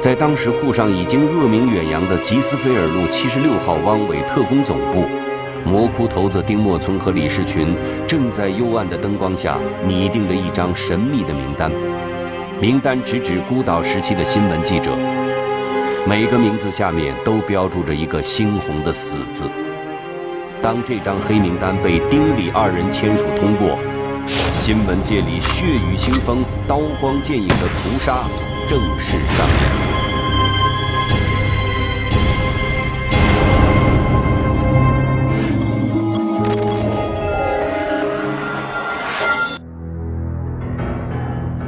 在当时沪上已经恶名远扬的吉斯菲尔路七十六号汪伪特工总部，魔窟头子丁默村和李士群正在幽暗的灯光下拟定着一张神秘的名单。名单直指孤岛时期的新闻记者，每个名字下面都标注着一个猩红的“死”字。当这张黑名单被丁、李二人签署通过，新闻界里血雨腥风、刀光剑影的屠杀正式上演。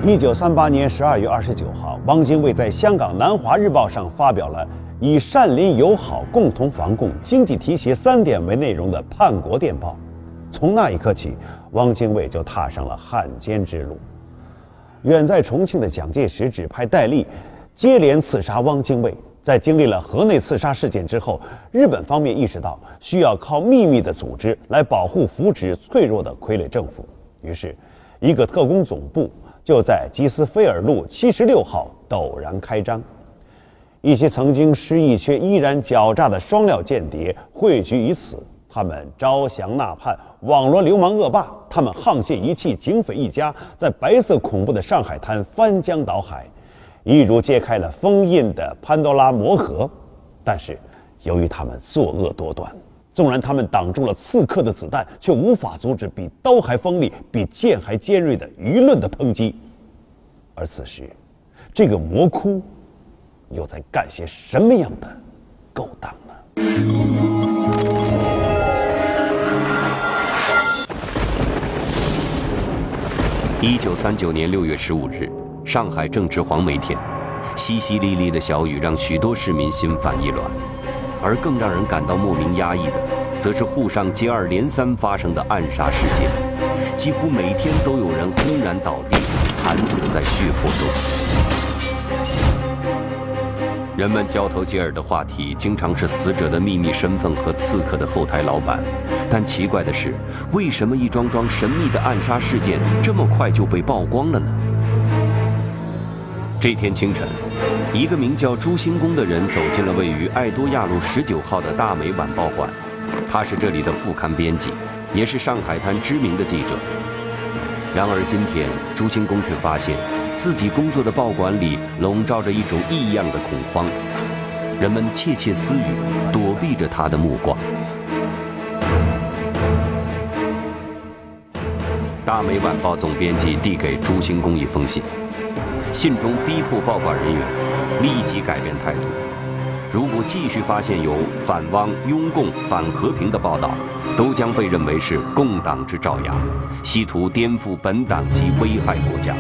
一九三八年十二月二十九号，汪精卫在香港《南华日报》上发表了以善邻友好、共同防共、经济提携三点为内容的叛国电报。从那一刻起，汪精卫就踏上了汉奸之路。远在重庆的蒋介石指派戴笠接连刺杀汪精卫。在经历了河内刺杀事件之后，日本方面意识到需要靠秘密的组织来保护、扶植脆弱的傀儡政府，于是，一个特工总部。就在吉斯菲尔路七十六号陡然开张，一些曾经失意却依然狡诈的双料间谍汇聚于此。他们招降纳叛，网罗流氓恶霸。他们沆瀣一气，警匪一家，在白色恐怖的上海滩翻江倒海，一如揭开了封印的潘多拉魔盒。但是，由于他们作恶多端。纵然他们挡住了刺客的子弹，却无法阻止比刀还锋利、比剑还尖锐的舆论的抨击。而此时，这个魔窟又在干些什么样的勾当呢？一九三九年六月十五日，上海正值黄梅天，淅淅沥沥的小雨让许多市民心烦意乱。而更让人感到莫名压抑的，则是沪上接二连三发生的暗杀事件，几乎每天都有人轰然倒地，惨死在血泊中。人们交头接耳的话题，经常是死者的秘密身份和刺客的后台老板。但奇怪的是，为什么一桩桩神秘的暗杀事件这么快就被曝光了呢？这天清晨。一个名叫朱兴公的人走进了位于爱多亚路十九号的大美晚报馆，他是这里的副刊编辑，也是上海滩知名的记者。然而今天，朱兴公却发现，自己工作的报馆里笼罩着一种异样的恐慌，人们窃窃私语，躲避着他的目光。大美晚报总编辑递给朱兴公一封信。信中逼迫报馆人员立即改变态度，如果继续发现有反汪、拥共、反和平的报道，都将被认为是共党之爪牙，企图颠覆本党及危害国家，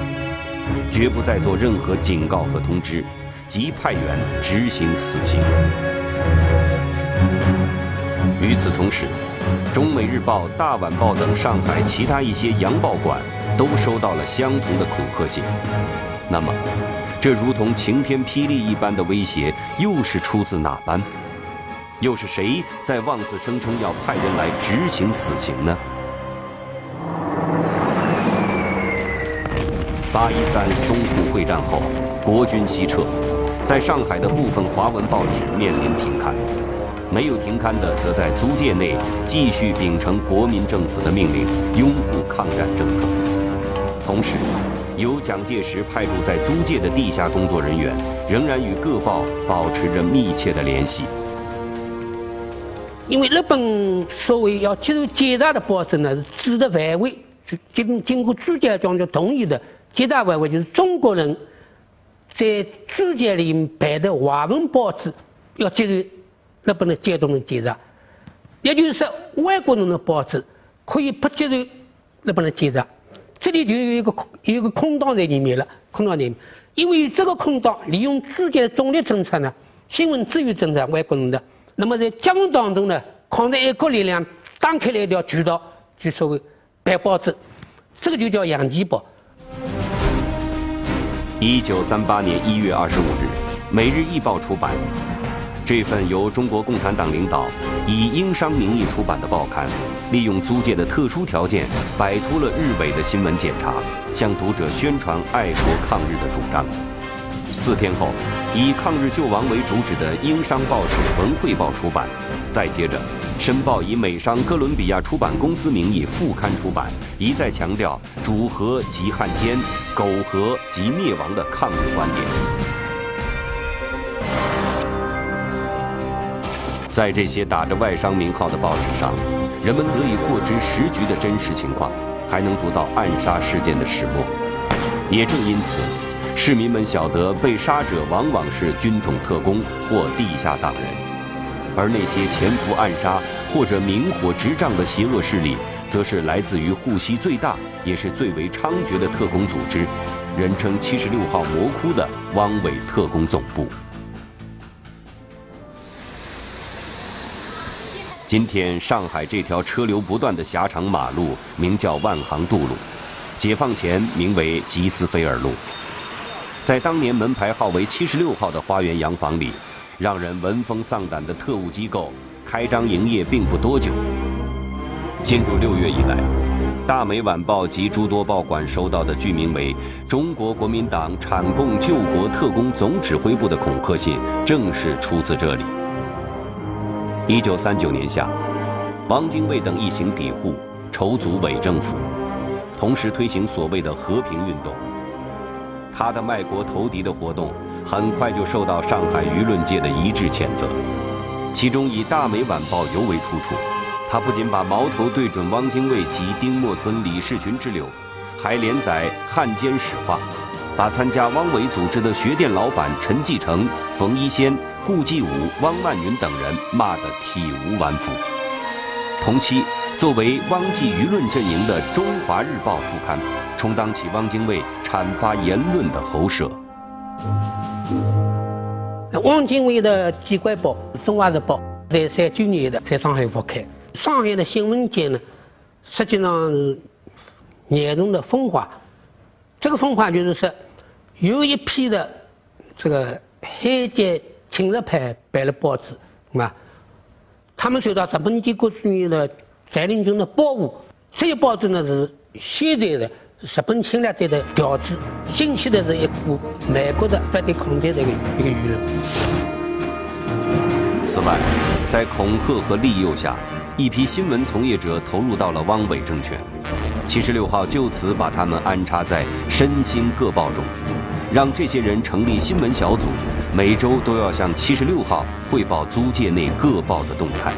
绝不再做任何警告和通知，即派员执行死刑。与此同时，《中美日报》《大晚报》等上海其他一些洋报馆都收到了相同的恐吓信。那么，这如同晴天霹雳一般的威胁，又是出自哪般？又是谁在妄自声称要派人来执行死刑呢？八一三淞沪会战后，国军西撤，在上海的部分华文报纸面临停刊，没有停刊的，则在租界内继续秉承国民政府的命令，拥护抗战政策，同时。由蒋介石派驻在租界的地下工作人员，仍然与各报保持着密切的联系。因为日本所谓要接受检查的报纸呢，是指的范围，经经过租界将军同意的检查范围，就是中国人在租界里办的华文报纸要接受日本的监督的检查，也就是说，外国人的报纸可以不接受日本的检查。这里就有一个空，有一个空档在里面了。空档里面，因为这个空档利用自己的中立政策呢，新闻自由政策，外国人的。那么在江当中呢，抗战爱国力量打开了一条渠道，就所谓白报纸，这个就叫《洋基报》。一九三八年一月二十五日，《每日一报》出版。这份由中国共产党领导以英商名义出版的报刊，利用租界的特殊条件，摆脱了日伪的新闻检查，向读者宣传爱国抗日的主张。四天后，以抗日救亡为主旨的英商报纸《文汇报》出版。再接着，《申报》以美商哥伦比亚出版公司名义副刊出版，一再强调主和即汉奸、苟和即灭亡的抗日观点。在这些打着外商名号的报纸上，人们得以获知时局的真实情况，还能读到暗杀事件的始末。也正因此，市民们晓得被杀者往往是军统特工或地下党人，而那些潜伏暗杀或者明火执仗的邪恶势力，则是来自于沪西最大也是最为猖獗的特工组织，人称“七十六号魔窟”的汪伪特工总部。今天上海这条车流不断的狭长马路名叫万航渡路，解放前名为吉斯菲尔路。在当年门牌号为七十六号的花园洋房里，让人闻风丧胆的特务机构开张营业并不多久。进入六月以来，《大美晚报》及诸多报馆收到的剧名为“中国国民党产共救国特工总指挥部”的恐吓信，正是出自这里。一九三九年夏，汪精卫等一行抵沪，筹组伪政府，同时推行所谓的和平运动。他的卖国投敌的活动，很快就受到上海舆论界的一致谴责。其中以《大美晚报》尤为突出，他不仅把矛头对准汪精卫及丁默村、李士群之流，还连载汉奸史话。把参加汪伪组织的学店老板陈继承、冯一仙、顾继武、汪曼云等人骂得体无完肤。同期，作为汪继舆论阵营的《中华日报》副刊，充当起汪精卫阐发言论的喉舌。汪精卫的机关报《中华日报》在三九年的在上海复刊，上海的新闻界呢，实际上严重的分化，这个分化就是说。有一批的这个海监亲日派办了报纸，啊，他们受到日本帝国主义的占领军的保护。这些报纸呢是现在的日本侵略者的调子，兴起的是一股美国的反对抗战的一个一个舆论。此外，在恐吓和利诱下，一批新闻从业者投入到了汪伪政权。七十六号就此把他们安插在身心各报中。让这些人成立新闻小组，每周都要向七十六号汇报租界内各报的动态。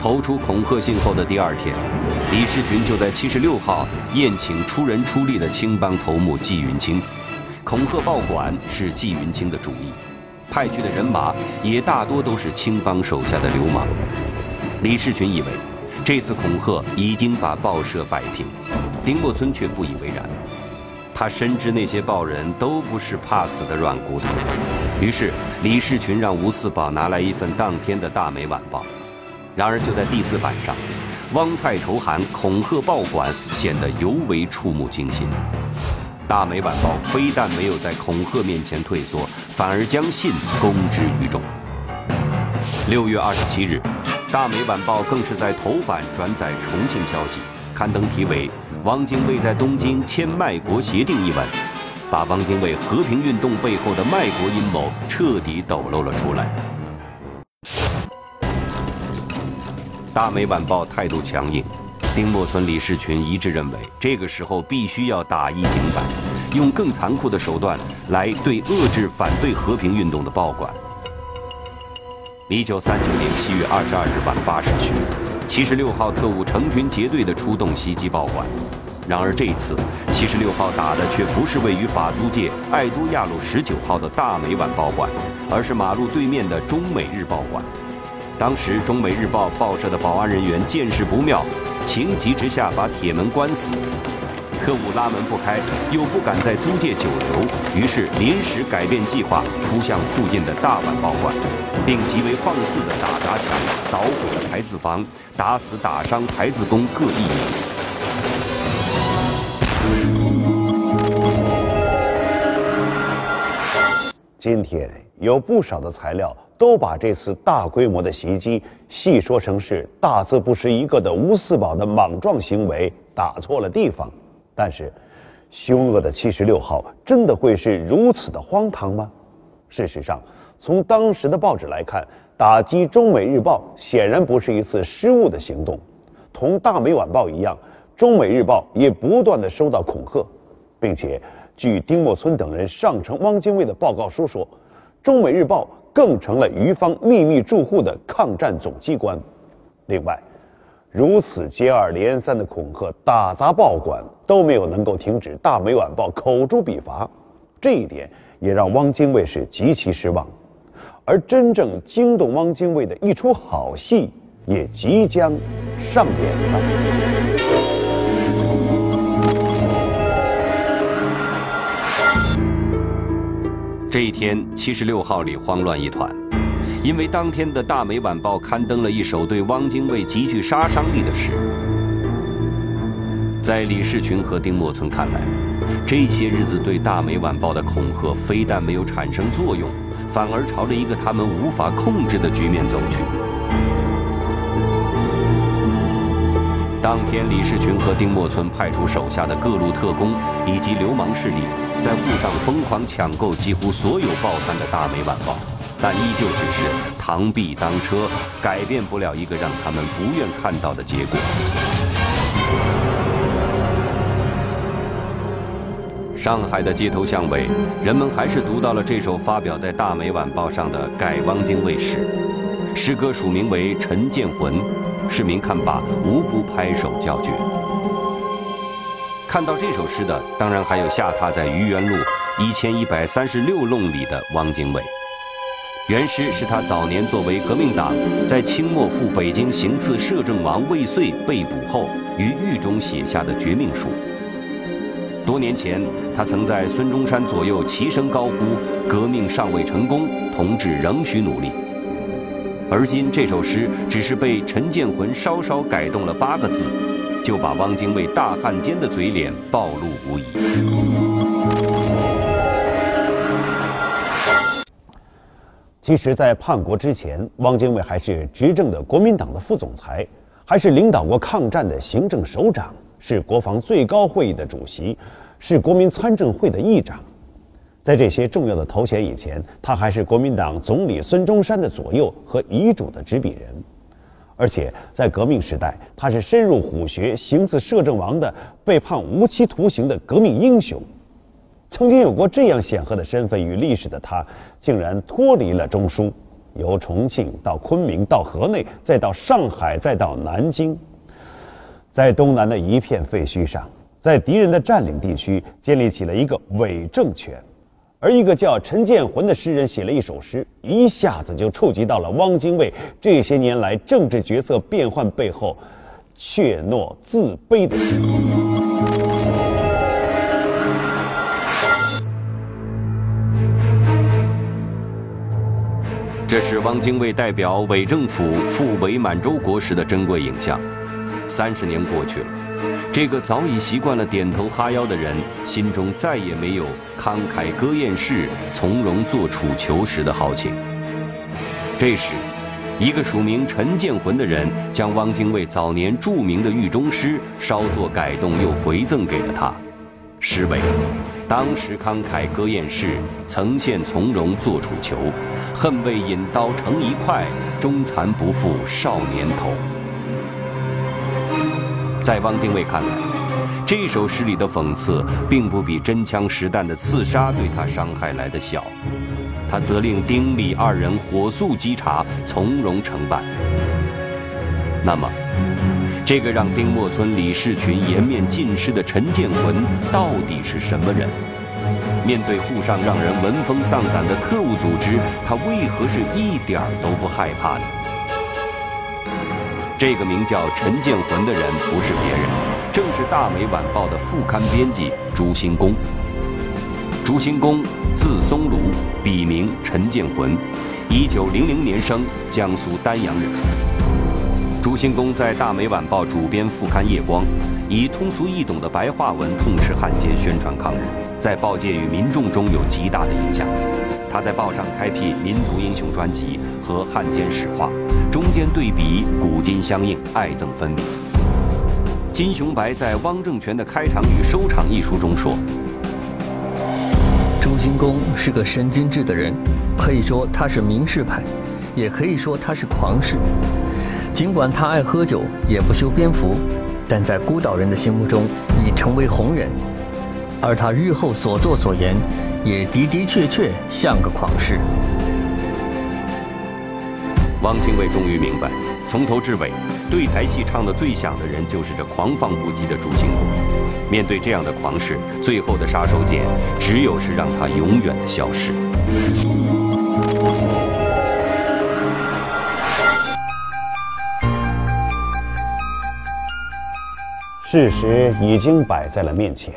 投出恐吓信后的第二天，李士群就在七十六号宴请出人出力的青帮头目纪云清。恐吓报馆是纪云清的主意，派去的人马也大多都是青帮手下的流氓。李士群以为，这次恐吓已经把报社摆平。丁默村却不以为然，他深知那些报人都不是怕死的软骨头，于是李士群让吴四宝拿来一份当天的大美晚报。然而就在第四版上，汪太投函恐吓报馆显得尤为触目惊心。大美晚报非但没有在恐吓面前退缩，反而将信公之于众。六月二十七日，大美晚报更是在头版转载重庆消息，刊登题为。汪精卫在东京签卖国协定一文，把汪精卫和平运动背后的卖国阴谋彻底抖露了出来。大美晚报态度强硬，丁默村、李士群一致认为，这个时候必须要打一警板，用更残酷的手段来对遏制反对和平运动的报馆。一九三九年七月二十二日晚八时许。七十六号特务成群结队地出动袭击报馆，然而这次，七十六号打的却不是位于法租界爱都亚路十九号的大美晚报馆，而是马路对面的中美日报馆。当时中美日报报社的保安人员见势不妙，情急之下把铁门关死。特务拉门不开，又不敢在租界久留，于是临时改变计划，扑向附近的大晚报馆，并极为放肆地打砸抢，捣毁了牌子房，打死打伤牌子工各一名。今天有不少的材料都把这次大规模的袭击细说成是大字不识一个的吴四宝的莽撞行为打错了地方，但是，凶恶的七十六号真的会是如此的荒唐吗？事实上，从当时的报纸来看，打击中美日报显然不是一次失误的行动。同大美晚报一样，中美日报也不断的收到恐吓，并且据丁默村等人上呈汪精卫的报告书说，中美日报更成了余方秘密住户的抗战总机关。另外，如此接二连三的恐吓打砸报馆都没有能够停止大美晚报口诛笔伐，这一点也让汪精卫是极其失望。而真正惊动汪精卫的一出好戏。也即将上演了。这一天，七十六号里慌乱一团，因为当天的大美晚报刊登了一首对汪精卫极具杀伤力的诗。在李士群和丁默村看来，这些日子对大美晚报的恐吓非但没有产生作用，反而朝着一个他们无法控制的局面走去。当天，李士群和丁默村派出手下的各路特工以及流氓势力，在沪上疯狂抢购几乎所有报刊的大美晚报，但依旧只是螳臂当车，改变不了一个让他们不愿看到的结果。上海的街头巷尾，人们还是读到了这首发表在大美晚报上的改汪精卫诗，诗歌署名为《陈建魂》。市民看罢，无不拍手叫绝。看到这首诗的，当然还有下榻在愚园路一千一百三十六弄里的汪精卫。原诗是他早年作为革命党在清末赴北京行刺摄政王魏遂被捕后于狱中写下的绝命书。多年前，他曾在孙中山左右齐声高呼：“革命尚未成功，同志仍需努力。”而今这首诗只是被陈建魂稍稍改动了八个字，就把汪精卫大汉奸的嘴脸暴露无遗。其实，在叛国之前，汪精卫还是执政的国民党的副总裁，还是领导过抗战的行政首长，是国防最高会议的主席，是国民参政会的议长。在这些重要的头衔以前，他还是国民党总理孙中山的左右和遗嘱的执笔人，而且在革命时代，他是深入虎穴、行刺摄政王的被判无期徒刑的革命英雄。曾经有过这样显赫的身份与历史的他，竟然脱离了中枢，由重庆到昆明，到河内，再到上海，再到南京，在东南的一片废墟上，在敌人的占领地区，建立起了一个伪政权。而一个叫陈建魂的诗人写了一首诗，一下子就触及到了汪精卫这些年来政治角色变换背后怯懦自卑的心。这是汪精卫代表伪政府赴伪满洲国时的珍贵影像。三十年过去了。这个早已习惯了点头哈腰的人，心中再也没有慷慨歌宴士、从容做楚囚时的豪情。这时，一个署名陈建魂的人将汪精卫早年著名的狱中诗稍作改动，又回赠给了他。诗为：当时慷慨歌宴士，曾现从容做楚囚。恨为引刀成一块，终残不复少年头。在汪精卫看来，这首诗里的讽刺并不比真枪实弹的刺杀对他伤害来的小。他责令丁李二人火速稽查，从容承办。那么，这个让丁默村李士群颜面尽失的陈建魂到底是什么人？面对沪上让人闻风丧胆的特务组织，他为何是一点儿都不害怕呢？这个名叫陈建魂的人不是别人，正是《大美晚报》的副刊编辑朱兴公。朱兴公字松庐，笔名陈建魂，一九零零年生，江苏丹阳人。朱兴公在《大美晚报》主编副刊《夜光》，以通俗易懂的白话文痛斥汉奸，宣传抗日，在报界与民众中有极大的影响。他在报上开辟民族英雄专辑和汉奸史话，中间对比古今相应，爱憎分明。金雄白在《汪政权的开场与收场》一书中说：“朱金公是个神经质的人，可以说他是名士派，也可以说他是狂士。尽管他爱喝酒，也不修边幅，但在孤岛人的心目中已成为红人。而他日后所作所言，也的的确确像个狂士。”汪精卫终于明白，从头至尾。对台戏唱的最响的人，就是这狂放不羁的朱兴国。面对这样的狂士，最后的杀手锏，只有是让他永远的消失。事实已经摆在了面前，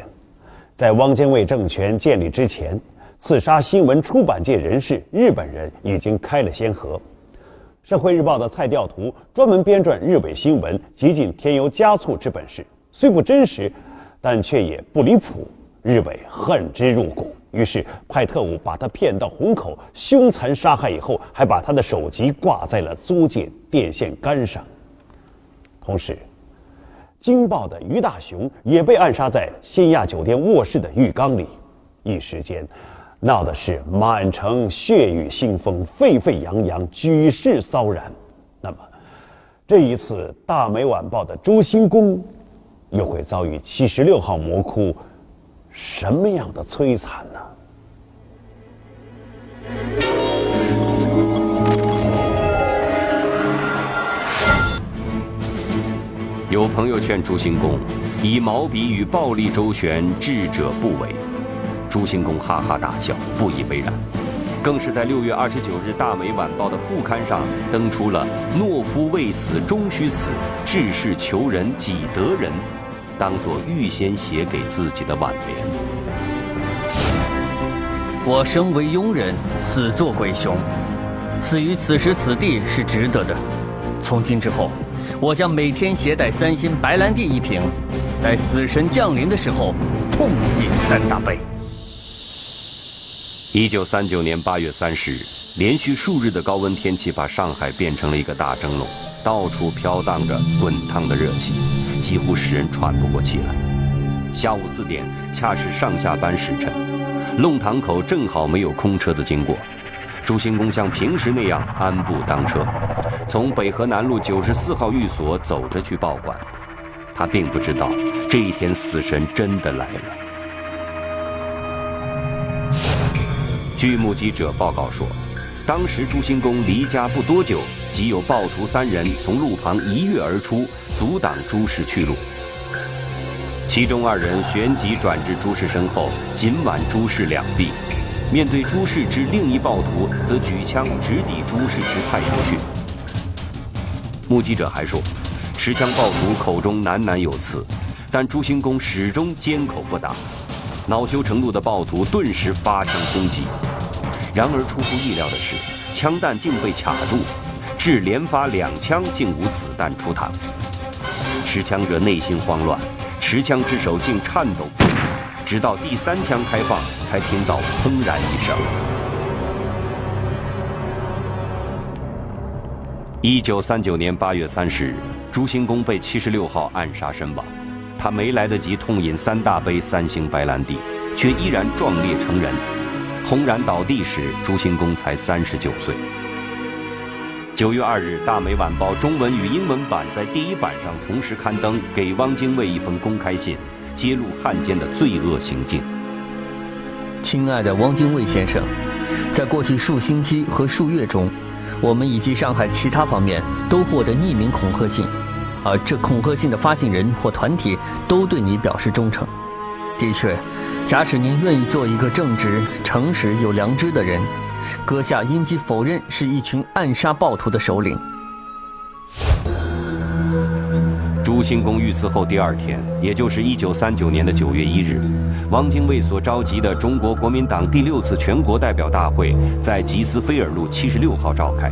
在汪精卫政权建立之前，刺杀新闻出版界人士日本人已经开了先河。社会日报的蔡调图专门编撰日伪新闻，极尽添油加醋之本事，虽不真实，但却也不离谱。日伪恨之入骨，于是派特务把他骗到虹口，凶残杀害以后，还把他的首级挂在了租界电线杆上。同时，《京报》的于大雄也被暗杀在新亚酒店卧室的浴缸里，一时间。闹的是满城血雨腥风，沸沸扬扬，举世骚然。那么，这一次《大美晚报》的朱兴公，又会遭遇七十六号魔窟什么样的摧残呢？有朋友劝朱新公，以毛笔与暴力周旋，智者不为。朱新公哈哈大笑，不以为然，更是在六月二十九日《大美晚报》的副刊上登出了“懦夫未死终须死，志士求仁己得仁”，当做预先写给自己的挽联。我生为庸人，死作鬼雄，死于此时此地是值得的。从今之后，我将每天携带三星白兰地一瓶，待死神降临的时候，痛饮三大杯。一九三九年八月三十日，连续数日的高温天气把上海变成了一个大蒸笼，到处飘荡着滚烫的热气，几乎使人喘不过气来。下午四点，恰是上下班时辰，弄堂口正好没有空车子经过。朱兴公像平时那样安步当车，从北河南路九十四号寓所走着去报馆。他并不知道，这一天死神真的来了。据目击者报告说，当时朱兴公离家不多久，即有暴徒三人从路旁一跃而出，阻挡朱氏去路。其中二人旋即转至朱氏身后，紧挽朱氏两臂；面对朱氏之另一暴徒，则举枪直抵朱氏之太阳穴。目击者还说，持枪暴徒口中喃喃有词，但朱兴公始终缄口不答。恼羞成怒的暴徒顿时发枪攻击，然而出乎意料的是，枪弹竟被卡住，至连发两枪竟无子弹出膛。持枪者内心慌乱，持枪之手竟颤抖不已，直到第三枪开放，才听到砰然一声。一九三九年八月三十日，朱兴公被七十六号暗杀身亡。他没来得及痛饮三大杯三星白兰地，却依然壮烈成人。轰然倒地时，朱兴公才三十九岁。九月二日，《大美晚报》中文与英文版在第一版上同时刊登给汪精卫一封公开信，揭露汉奸的罪恶行径。亲爱的汪精卫先生，在过去数星期和数月中，我们以及上海其他方面都获得匿名恐吓信。而这恐吓信的发信人或团体都对你表示忠诚。的确，假使您愿意做一个正直、诚实、有良知的人，阁下应即否认是一群暗杀暴徒的首领。朱兴公遇刺后第二天，也就是一九三九年的九月一日，汪精卫所召集的中国国民党第六次全国代表大会在吉斯菲尔路七十六号召开。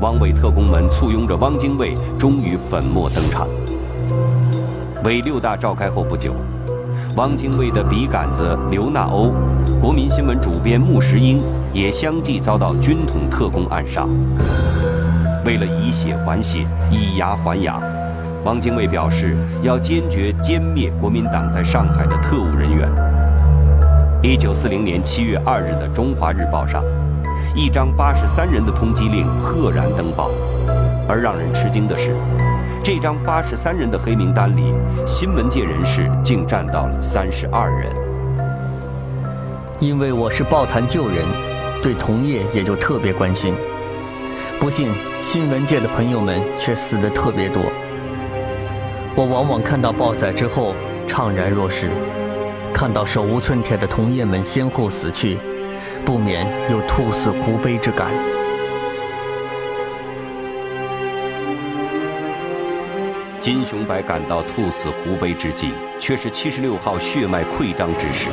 汪伪特工们簇拥着汪精卫，终于粉墨登场。伪六大召开后不久，汪精卫的笔杆子刘纳欧国民新闻主编穆石英也相继遭到军统特工暗杀。为了以血还血，以牙还牙，汪精卫表示要坚决歼灭国民党在上海的特务人员。一九四零年七月二日的《中华日报》上，一张八十三人的通缉令赫然登报，而让人吃惊的是，这张八十三人的黑名单里，新闻界人士竟占到了三十二人。因为我是报坛旧人，对同业也就特别关心。不幸，新闻界的朋友们却死得特别多。我往往看到报载之后怅然若失，看到手无寸铁的同业们先后死去，不免有兔死狐悲之感。金雄白感到兔死狐悲之际，却是七十六号血脉溃张之时。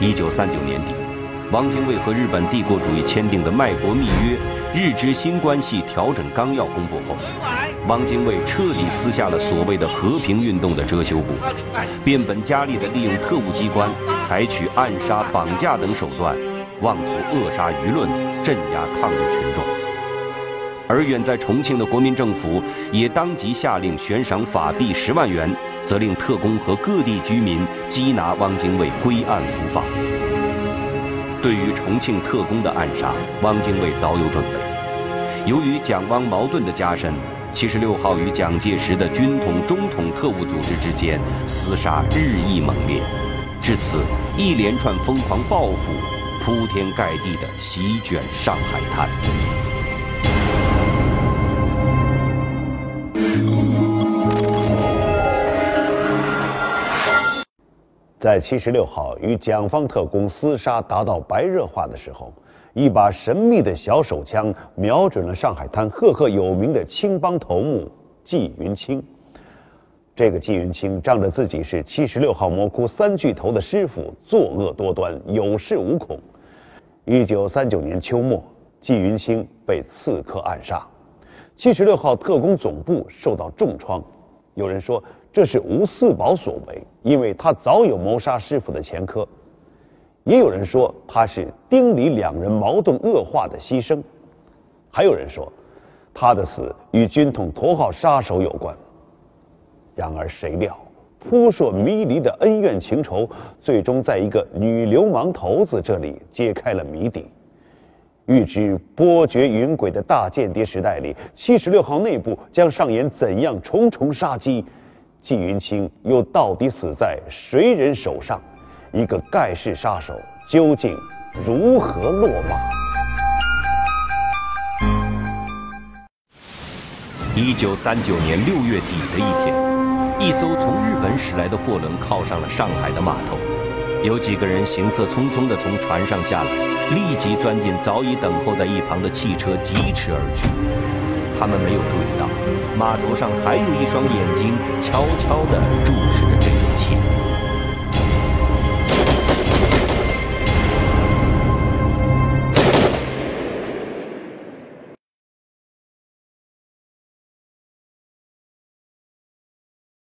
一九三九年底，汪精卫和日本帝国主义签订的《卖国密约》《日之新关系调整纲要》公布后，汪精卫彻底撕下了所谓的和平运动的遮羞布，变本加厉地利用特务机关，采取暗杀、绑架等手段，妄图扼杀舆论，镇压抗日群众。而远在重庆的国民政府也当即下令悬赏法币十万元。责令特工和各地居民缉拿汪精卫归案伏法。对于重庆特工的暗杀，汪精卫早有准备。由于蒋汪矛盾的加深，七十六号与蒋介石的军统、中统特务组织之间厮杀日益猛烈，至此一连串疯狂报复铺天盖地地席卷上海滩。在七十六号与蒋方特工厮杀达到白热化的时候，一把神秘的小手枪瞄准了上海滩赫赫有名的青帮头目纪云清。这个纪云清仗着自己是七十六号魔窟三巨头的师傅，作恶多端，有恃无恐。一九三九年秋末，纪云清被刺客暗杀，七十六号特工总部受到重创。有人说。这是吴四宝所为，因为他早有谋杀师傅的前科。也有人说他是丁李两人矛盾恶化的牺牲，还有人说他的死与军统头号杀手有关。然而谁料，扑朔迷离的恩怨情仇，最终在一个女流氓头子这里揭开了谜底。预知波谲云诡的大间谍时代里，七十六号内部将上演怎样重重杀机？纪云清又到底死在谁人手上？一个盖世杀手究竟如何落马？一九三九年六月底的一天，一艘从日本驶来的货轮靠上了上海的码头，有几个人行色匆匆地从船上下来，立即钻进早已等候在一旁的汽车，疾驰而去。他们没有注意到，码头上还有一双眼睛，悄悄地注视着这一切。